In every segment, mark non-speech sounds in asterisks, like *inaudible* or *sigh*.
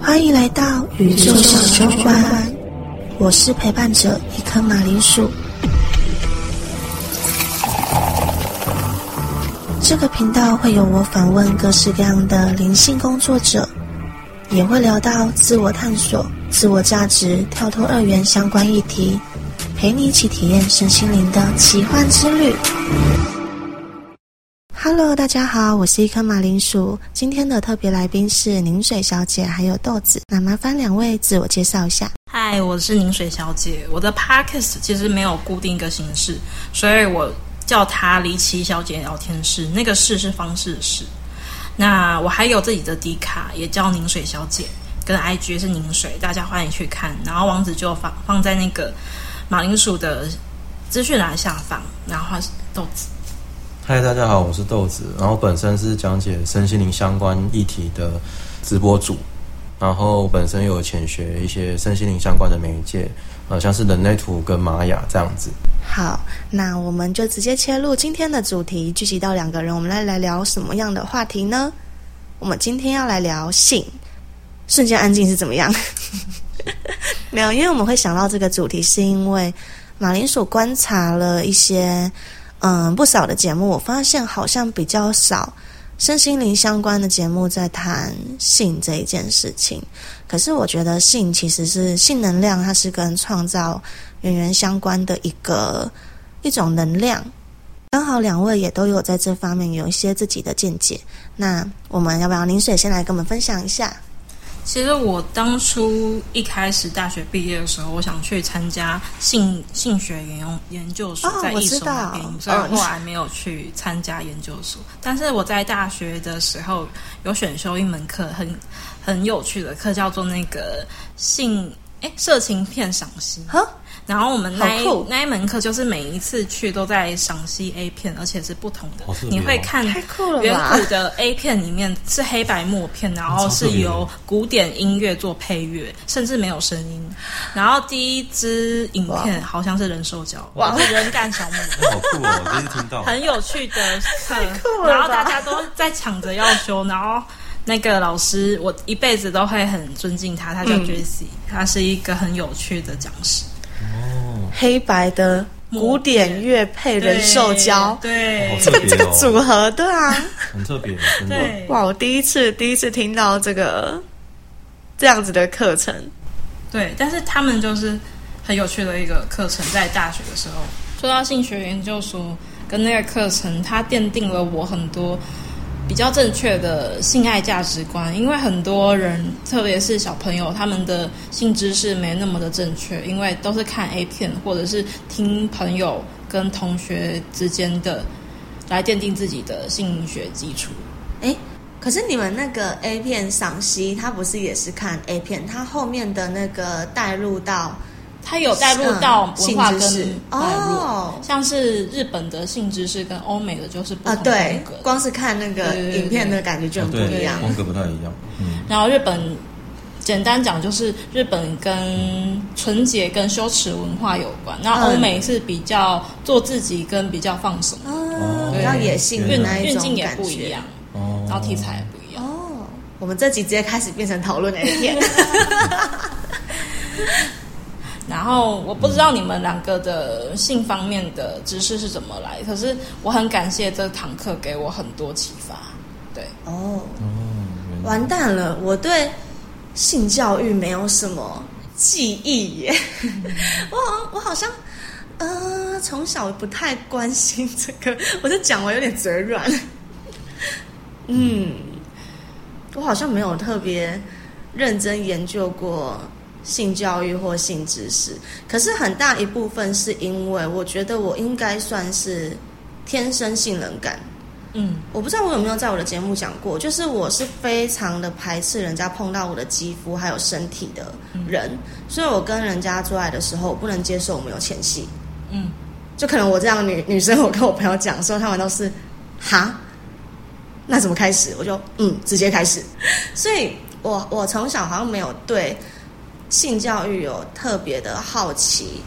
欢迎来到宇宙小酒馆，我是陪伴者一颗马铃薯。这个频道会有我访问各式各样的灵性工作者，也会聊到自我探索、自我价值、跳脱二元相关议题，陪你一起体验身心灵的奇幻之旅。Hello，大家好，我是一颗马铃薯。今天的特别来宾是凝水小姐，还有豆子。那麻烦两位自我介绍一下。嗨，我是凝水小姐。我的 Podcast 其实没有固定一个形式，所以我。叫他离奇小姐聊天室，那个室是方式的室。那我还有自己的迪卡，也叫凝水小姐，跟 IG 是凝水，大家欢迎去看。然后网址就放放在那个马铃薯的资讯栏下方。然后豆子。嗨，大家好，我是豆子。然后本身是讲解身心灵相关议题的直播主，然后本身有浅学一些身心灵相关的媒介。呃，像是人类图跟玛雅这样子。好，那我们就直接切入今天的主题，聚集到两个人，我们来来聊什么样的话题呢？我们今天要来聊性。瞬间安静是怎么样？*laughs* 没有，因为我们会想到这个主题，是因为马铃薯观察了一些嗯不少的节目，我发现好像比较少。身心灵相关的节目在谈性这一件事情，可是我觉得性其实是性能量，它是跟创造源源相关的一个一种能量。刚好两位也都有在这方面有一些自己的见解，那我们要不要凝水先来跟我们分享一下？其实我当初一开始大学毕业的时候，我想去参加性性学研用研究所，在一所那边，所以后来没有去参加研究所。但是我在大学的时候有选修一门课，很很有趣的课，叫做那个性哎色情片赏析。然后我们那那一门课就是每一次去都在赏析 A 片，而且是不同的。你会看远古的 A 片里面是黑白默片，然后是由古典音乐做配乐，甚至没有声音。然后第一支影片好像是人兽交，哇，人干小木，*laughs* 好酷哦！第一次听到，很有趣的 *laughs* 课。然后大家都在抢着要修，然后那个老师我一辈子都会很尊敬他，他叫 Jessie，他是一个很有趣的讲师。黑白的古典乐配人兽交，对，这个这个组合，对啊，很特别，对，哇，我第一次第一次听到这个这样子的课程，对，但是他们就是很有趣的一个课程，在大学的时候，说到性学研究所跟那个课程，它奠定了我很多。比较正确的性爱价值观，因为很多人，特别是小朋友，他们的性知识没那么的正确，因为都是看 A 片或者是听朋友跟同学之间的来奠定自己的性学基础。哎，可是你们那个 A 片赏析，他不是也是看 A 片，他后面的那个带入到。它有带入到文化跟哦，像是日本的性知识跟欧美的就是不同风格。光是看那个影片的感觉就很不一样，风格不太一样。嗯，然后日本简单讲就是日本跟纯洁跟羞耻文化有关，那欧美是比较做自己跟比较放松，哦，比较野性运运镜也不一样，哦，然后题材也不一样。哦，我们这集直接开始变成讨论 A 片。*laughs* 然后我不知道你们两个的性方面的知识是怎么来，可是我很感谢这堂课给我很多启发。对，哦，完蛋了，我对性教育没有什么记忆耶。*laughs* 我好，我好像呃从小不太关心这个，我就讲我有点嘴软。嗯，我好像没有特别认真研究过。性教育或性知识，可是很大一部分是因为我觉得我应该算是天生性冷感。嗯，我不知道我有没有在我的节目讲过，就是我是非常的排斥人家碰到我的肌肤还有身体的人，所以我跟人家做爱的时候，我不能接受我们有前戏。嗯，就可能我这样女女生，我跟我朋友讲说，他们都是哈，那怎么开始？我就嗯，直接开始。所以我我从小好像没有对。性教育有特别的好奇，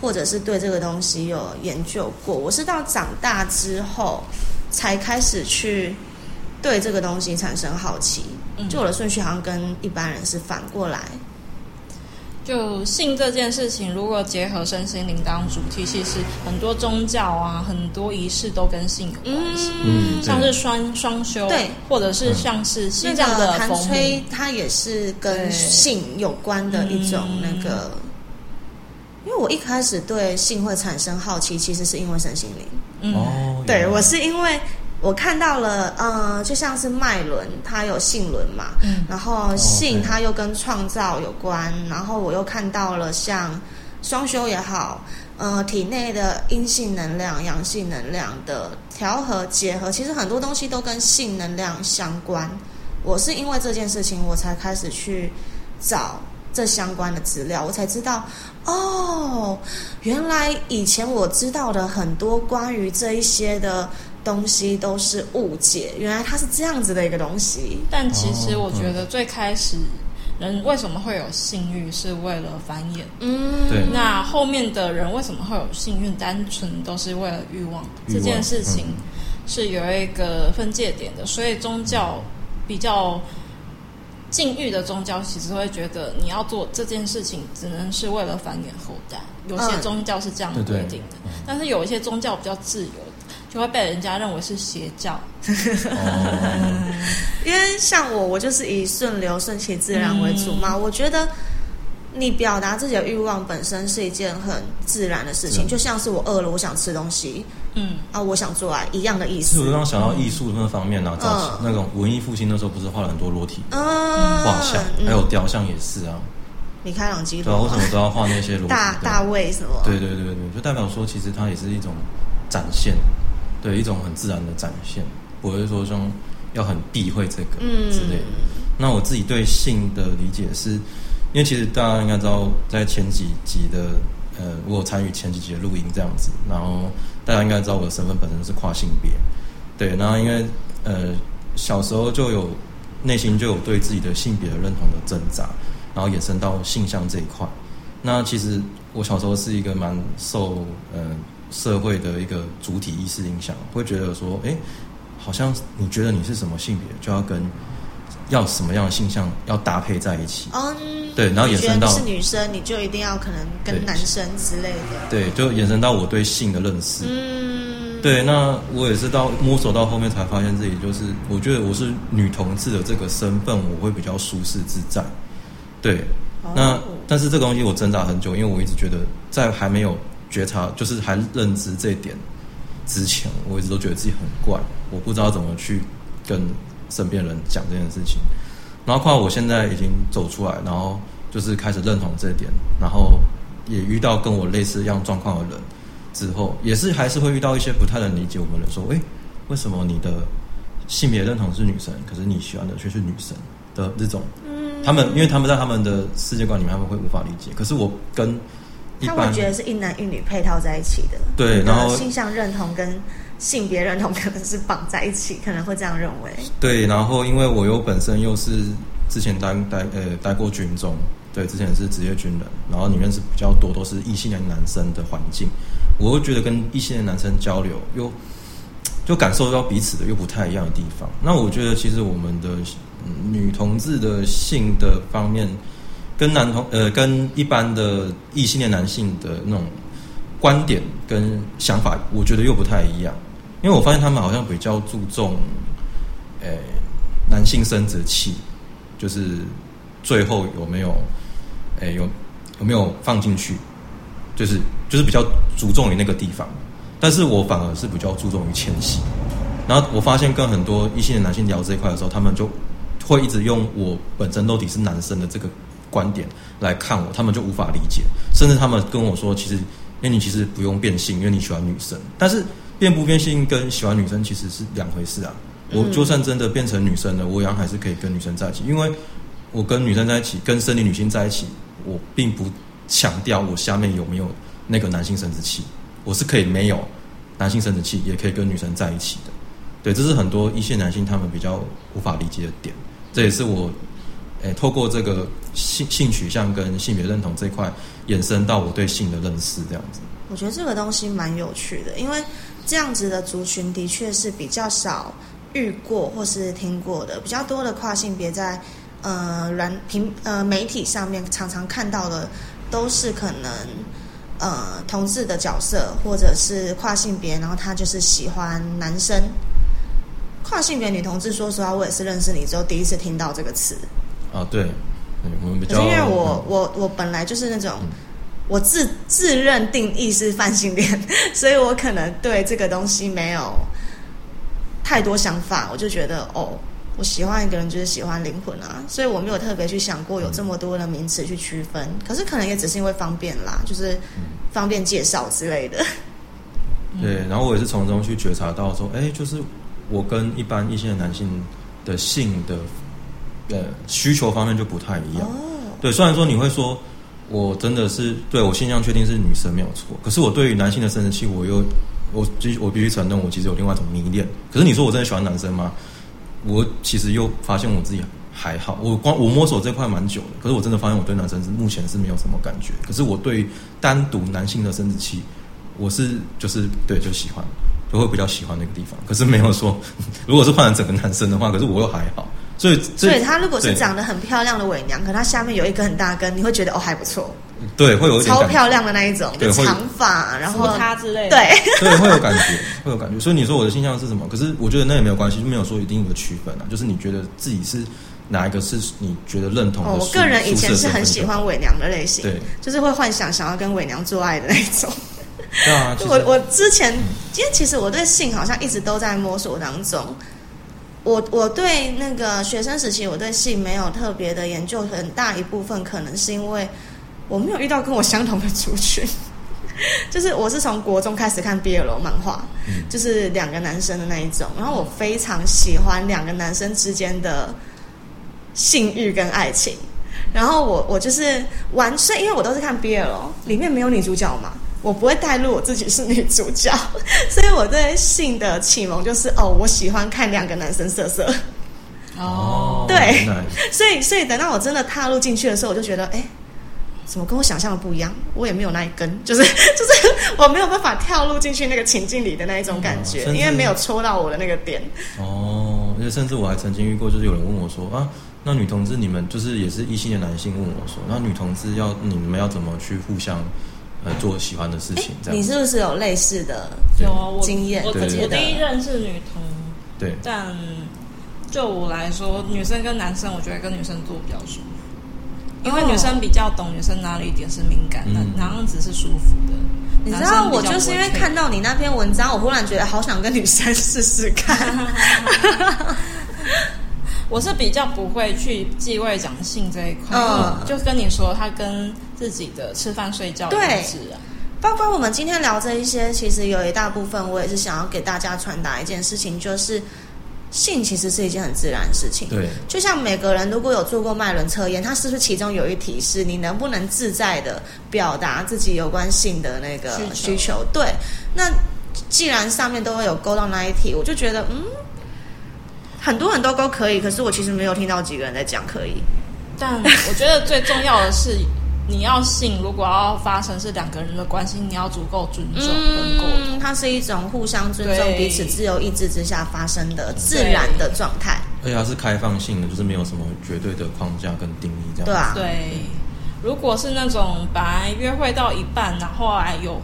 或者是对这个东西有研究过。我是到长大之后才开始去对这个东西产生好奇。就我的顺序好像跟一般人是反过来。就性这件事情，如果结合身心灵当主题，其实很多宗教啊，很多仪式都跟性有关系。嗯，像是双双修，对，或者是像是西藏的弹吹，它也是跟性有关的一种那个。因为我一开始对性会产生好奇，其实是因为身心灵。嗯，对我是因为。我看到了，呃，就像是脉轮，它有性轮嘛，嗯，然后性它又跟创造有关，然后我又看到了像双修也好，呃，体内的阴性能量、阳性能量的调和结合，其实很多东西都跟性能量相关。我是因为这件事情，我才开始去找这相关的资料，我才知道，哦，原来以前我知道的很多关于这一些的。东西都是误解，原来它是这样子的一个东西。但其实我觉得最开始人为什么会有性欲，是为了繁衍。嗯，对。那后面的人为什么会有性欲，单纯都是为了欲望。这件事情是有一个分界点的，所以宗教比较禁欲的宗教，其实会觉得你要做这件事情，只能是为了繁衍后代。有些宗教是这样规定的，但是有一些宗教比较自由。就会被人家认为是邪教，*laughs* 因为像我，我就是以顺流、顺其自然为主嘛。我觉得你表达自己的欲望本身是一件很自然的事情，就像是我饿了，我想吃东西，嗯啊，我想做爱一样的意思。我刚刚想到艺术那方面呢，早期那种文艺复兴那时候，不是画了很多裸体画像，还有雕像也是啊。米开朗基罗，对啊，为什么都要画那些裸？大大卫什么？对对对对，就代表说，其实它也是一种展现。对一种很自然的展现，不会说像要很避讳这个之类的。那我自己对性的理解是，因为其实大家应该知道，在前几集的呃，我有参与前几集的录音这样子，然后大家应该知道我的身份本身是跨性别。对，然后因为呃小时候就有内心就有对自己的性别的认同的挣扎，然后延伸到性向这一块。那其实我小时候是一个蛮受呃。社会的一个主体意识影响，会觉得说，哎，好像你觉得你是什么性别，就要跟要什么样的性向要搭配在一起。嗯，对，然后延伸到是女生，你就一定要可能跟男生之类的。对，就延伸到我对性的认识。嗯，对，那我也是到摸索到后面才发现自己就是，我觉得我是女同志的这个身份，我会比较舒适自在。对，那但是这个东西我挣扎很久，因为我一直觉得在还没有。觉察就是还认知这一点之前，我一直都觉得自己很怪，我不知道怎么去跟身边人讲这件事情。然后，况我现在已经走出来，然后就是开始认同这点，然后也遇到跟我类似一样状况的人之后，也是还是会遇到一些不太能理解我们的人，说：“哎，为什么你的性别认同是女生，可是你喜欢的却是女生的这种？”，他们因为他们在他们的世界观里面，他们会无法理解。可是我跟他会觉得是一男一女配套在一起的，对，然后性向认同跟性别认同可能是绑在一起，可能会这样认为。对，然后因为我又本身又是之前待待呃待过军中，对，之前是职业军人，然后里面是比较多都是异性的男生的环境，我会觉得跟异性的男生交流，又就感受到彼此的又不太一样的地方。那我觉得其实我们的女同志的性的方面。跟男同呃，跟一般的异性恋男性的那种观点跟想法，我觉得又不太一样。因为我发现他们好像比较注重，呃，男性生殖器，就是最后有没有，哎，有有没有放进去，就是就是比较注重于那个地方。但是我反而是比较注重于迁徙。然后我发现跟很多异性的男性聊这一块的时候，他们就会一直用我本身到底是男生的这个。观点来看我，他们就无法理解，甚至他们跟我说，其实，因为你其实不用变性，因为你喜欢女生。但是变不变性跟喜欢女生其实是两回事啊。我就算真的变成女生了，我一样还是可以跟女生在一起，因为我跟女生在一起，跟生理女性在一起，我并不强调我下面有没有那个男性生殖器，我是可以没有男性生殖器，也可以跟女生在一起的。对，这是很多一线男性他们比较无法理解的点，这也是我。诶，透过这个性性取向跟性别认同这块，延伸到我对性的认识，这样子。我觉得这个东西蛮有趣的，因为这样子的族群的确是比较少遇过或是听过的比较多的跨性别，在呃软平呃媒体上面常常看到的，都是可能呃同志的角色，或者是跨性别，然后他就是喜欢男生。跨性别女同志，说实话，我也是认识你之后第一次听到这个词。啊，对，我们比较因为我我我本来就是那种。我自自认定义是泛性恋，*laughs* 所以我可能对这个东西没有太多想法。我就觉得，哦，我喜欢一个人就是喜欢灵魂啊，所以我没有特别去想过有这么多的名词去区分。可是可能也只是因为方便啦，就是方便介绍之类的。*laughs* 对，然后我也是从中去觉察到说，哎，就是我跟一般异性的男性的性的呃需求方面就不太一样。哦，对，虽然说你会说。我真的是对我性向确定是女生没有错，可是我对于男性的生殖器，我又我必我必须承认，我其实有另外一种迷恋。可是你说我真的喜欢男生吗？我其实又发现我自己还好，我光我摸索这块蛮久的，可是我真的发现我对男生是目前是没有什么感觉。可是我对单独男性的生殖器，我是就是对就喜欢，就会比较喜欢那个地方。可是没有说，*laughs* 如果是换成整个男生的话，可是我又还好。所以，所以她如果是长得很漂亮的伪娘，可她下面有一根很大根，你会觉得哦还不错。对，会有一点超漂亮的那一种，就长发，然后他之类的，对，*laughs* 对，会有感觉，会有感觉。所以你说我的形象是什么？可是我觉得那也没有关系，就没有说一定的区分啊。就是你觉得自己是哪一个是你觉得认同的？我个人以前是很喜欢伪娘的类型，对，就是会幻想想要跟伪娘做爱的那种。对啊，我我之前，因为其实我对性好像一直都在摸索当中。我我对那个学生时期，我对性没有特别的研究，很大一部分可能是因为我没有遇到跟我相同的族群。*laughs* 就是我是从国中开始看 BL 漫画，就是两个男生的那一种，然后我非常喜欢两个男生之间的性欲跟爱情，然后我我就是完全因为我都是看 BL，里面没有女主角嘛。我不会带入我自己是女主角，*laughs* 所以我对性的启蒙就是哦，我喜欢看两个男生色色。哦，对，所以所以等到我真的踏入进去的时候，我就觉得，哎，怎么跟我想象的不一样？我也没有那一根，*laughs* 就是就是 *laughs* 我没有办法跳入进去那个情境里的那一种感觉，因为没有戳到我的那个点。哦，而且甚至我还曾经遇过，就是有人问我说啊，那女同志你们就是也是异性的男性问我说，那女同志要你们要怎么去互相？呃，做喜欢的事情，这样。你是不是有类似的有经验？我我第一任是女同，对。但就我来说，女生跟男生，我觉得跟女生做比较舒服，因为女生比较懂女生哪里一点是敏感，那哪样子是舒服的。你知道，我就是因为看到你那篇文章，我忽然觉得好想跟女生试试看。*laughs* 我是比较不会去忌讳讲性这一块，嗯，就跟你说，他跟自己的吃饭睡觉一致啊。包括我们今天聊这一些，其实有一大部分，我也是想要给大家传达一件事情，就是性其实是一件很自然的事情。对，就像每个人如果有做过脉轮测验，它是不是其中有一题是你能不能自在的表达自己有关性的那个需求？对，那既然上面都会有勾到那一题，我就觉得，嗯。很多人都都可以，可是我其实没有听到几个人在讲可以。但 *laughs* 我觉得最重要的是，你要信，如果要发生是两个人的关系，你要足够尊重跟沟通。它是一种互相尊重、彼此自由意志之下发生的自然的状态。而且它是开放性的，就是没有什么绝对的框架跟定义这样。对啊，对。如果是那种本来约会到一半，然后还有。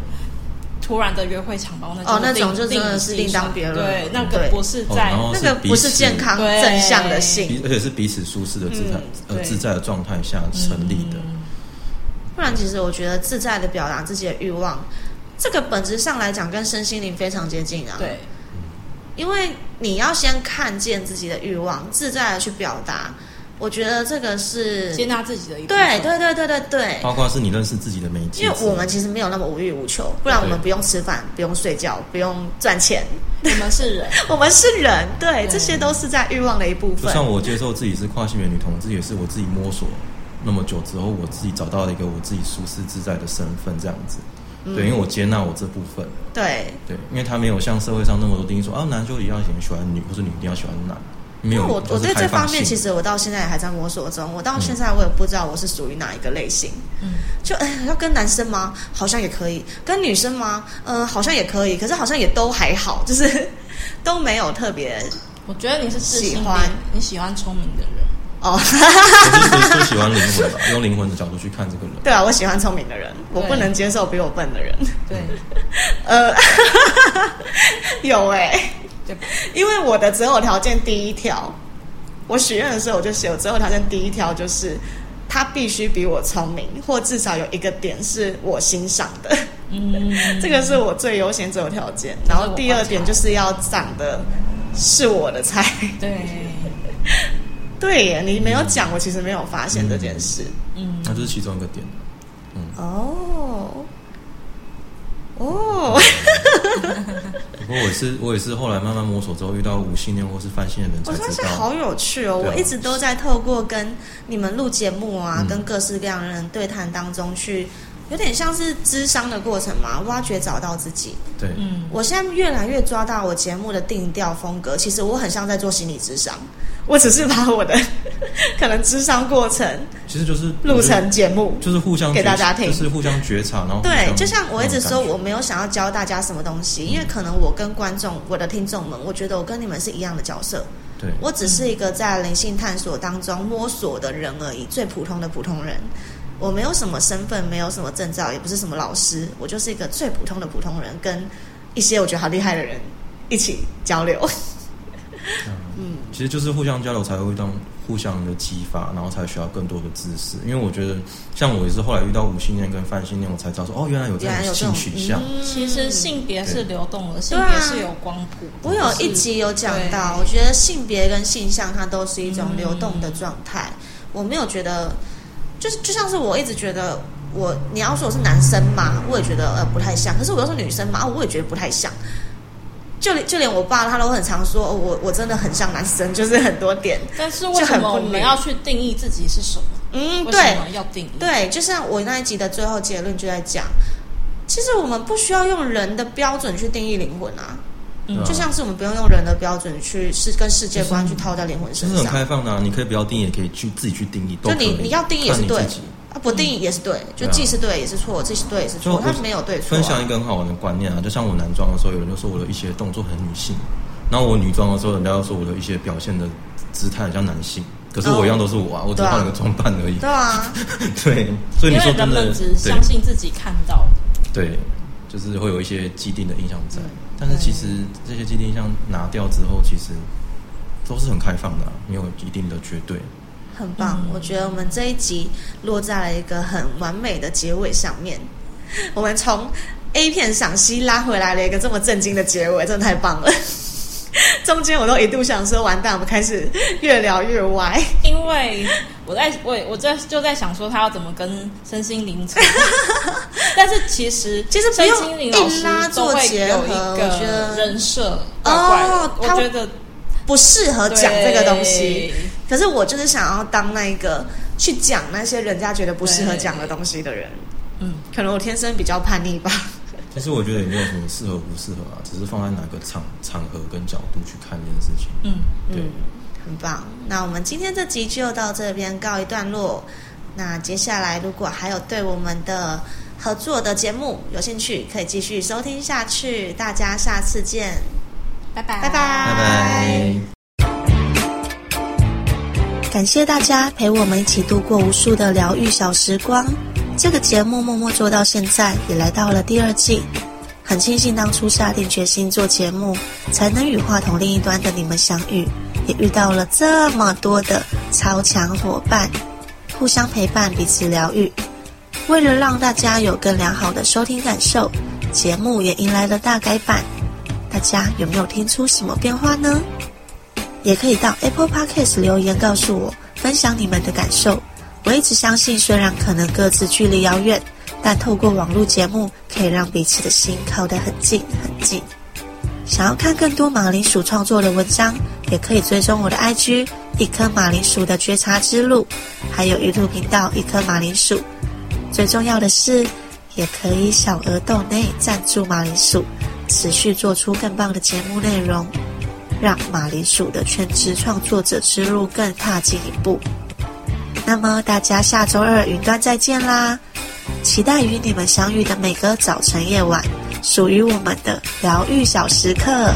突然的约会强暴那种，哦，那种就真的是另当别论。对，那个不是在那个不是健康正向的性，而且是彼此舒适的自在呃自在的状态下成立的。不然，其实我觉得自在的表达自己的欲望，这个本质上来讲跟身心灵非常接近啊。对，因为你要先看见自己的欲望，自在的去表达。我觉得这个是接纳自己的一对对对对对对，包括是你认识自己的媒介。因为我们其实没有那么无欲无求，不然我们不用吃饭，不用睡觉，不用赚钱。我们是人，*laughs* 我们是人，对，这些都是在欲望的一部分。就像我接受自己是跨性别女同志，也是我自己摸索那么久之后，我自己找到了一个我自己舒适自在的身份，这样子。对，因为我接纳我这部分。对对，因为他没有像社会上那么多定义说啊，男就一定要喜欢女，或者女一定要喜欢男。没有，我我对这方面其实我到现在还在摸索中。我到现在我也不知道我是属于哪一个类型。嗯，就哎，要跟男生吗？好像也可以。跟女生吗？嗯，好像也可以。可是好像也都还好，就是 *laughs* 都没有特别。我觉得你是喜欢你喜欢聪明的人哦，就是就喜欢灵魂吧，*laughs* 用灵魂的角度去看这个人。对啊，我喜欢聪明的人，我不能接受比我笨的人。对，*laughs* 呃，有哎，*laughs* 因为我的择偶条件第一条，我许愿的时候我就写，我择偶条件第一条就是他必须比我聪明，或至少有一个点是我欣赏的。嗯，*laughs* 这个是我最优先择偶条件。然后第二点就是要长得是我的菜。对，*laughs* 对耶，你没有讲，我其实没有发现这件事。嗯，那就是其中一个点。嗯，哦，哦。不过我是我也是后来慢慢摸索之后遇到无性恋或是泛信的人才知道。我发现好有趣哦！我一直都在透过跟你们录节目啊，跟各式各样的人对谈当中去。有点像是智商的过程嘛，挖掘找到自己。对，嗯，我现在越来越抓到我节目的定调风格。其实我很像在做心理智商，我只是把我的可能智商过程，其实就是录成节目，就是互相给大家听，就是互相觉察。然后对，就像我一直说，我没有想要教大家什么东西，因为可能我跟观众、我的听众们，我觉得我跟你们是一样的角色。对，我只是一个在灵性探索当中摸索的人而已，最普通的普通人。我没有什么身份，没有什么证照，也不是什么老师，我就是一个最普通的普通人，跟一些我觉得好厉害的人一起交流。嗯，其实就是互相交流才会当互相的激发，然后才需要更多的知识。因为我觉得，像我也是后来遇到五性念跟泛性念，我才知道说，哦，原来有这样性取向。其实性别是流动的，性别是有光谱。我有一集有讲到，我觉得性别跟性向它都是一种流动的状态。我没有觉得。就是就像是我一直觉得我你要说我是男生嘛，我也觉得呃不太像。可是我要是女生嘛，我也觉得不太像。就连就连我爸他都很常说，我我真的很像男生，就是很多点。但是为什么我们要去定义自己是什么？嗯，对，要定义。对，就像我那一集的最后结论就在讲，其实我们不需要用人的标准去定义灵魂啊。就像是我们不用用人的标准去是跟世界观去套在灵魂身上，是很开放的。你可以不要定义，也可以去自己去定义。就你你要定义也是对，啊不定义也是对，就既是对也是错，既是对也是错，它没有对错。分享一个很好玩的观念啊，就像我男装的时候，有人就说我的一些动作很女性，然后我女装的时候，人家又说我的一些表现的姿态很像男性。可是我一样都是我啊，我只换了个装扮而已。对啊，*laughs* 对，所以你说真的只相信自己看到的，对。就是会有一些既定的印象在，但是其实这些既定印象拿掉之后，其实都是很开放的，没有一定的绝对。很棒，我觉得我们这一集落在了一个很完美的结尾上面。*laughs* 我们从 A 片赏析拉回来了一个这么震惊的结尾，真的太棒了。*laughs* 中间我都一度想说，完蛋，我们开始越聊越歪。因为我在我我在就在想说，他要怎么跟身心灵扯。*laughs* 但是其实其实身心灵老师都会有一个人设哦，我觉得不适合讲这个东西。可是我就是想要当那个去讲那些人家觉得不适合讲的东西的人。嗯，可能我天生比较叛逆吧。其实我觉得也没有什么适合不适合啊，只是放在哪个场场合跟角度去看这件事情。嗯，对，很棒。那我们今天这集就到这边告一段落。那接下来如果还有对我们的合作的节目有兴趣，可以继续收听下去。大家下次见，拜拜，拜拜，拜拜。感谢大家陪我们一起度过无数的疗愈小时光。这个节目默默做到现在，也来到了第二季。很庆幸当初下定决心做节目，才能与话筒另一端的你们相遇，也遇到了这么多的超强伙伴，互相陪伴，彼此疗愈。为了让大家有更良好的收听感受，节目也迎来了大改版。大家有没有听出什么变化呢？也可以到 Apple Podcast 留言告诉我，分享你们的感受。我一直相信，虽然可能各自距离遥远，但透过网络节目，可以让彼此的心靠得很近很近。想要看更多马铃薯创作的文章，也可以追踪我的 IG 一颗马铃薯的觉察之路，还有 YouTube 频道一颗马铃薯。最重要的是，也可以小额豆内赞助马铃薯，持续做出更棒的节目内容，让马铃薯的全职创作者之路更踏进一步。那么大家下周二云端再见啦！期待与你们相遇的每个早晨夜晚，属于我们的疗愈小时刻。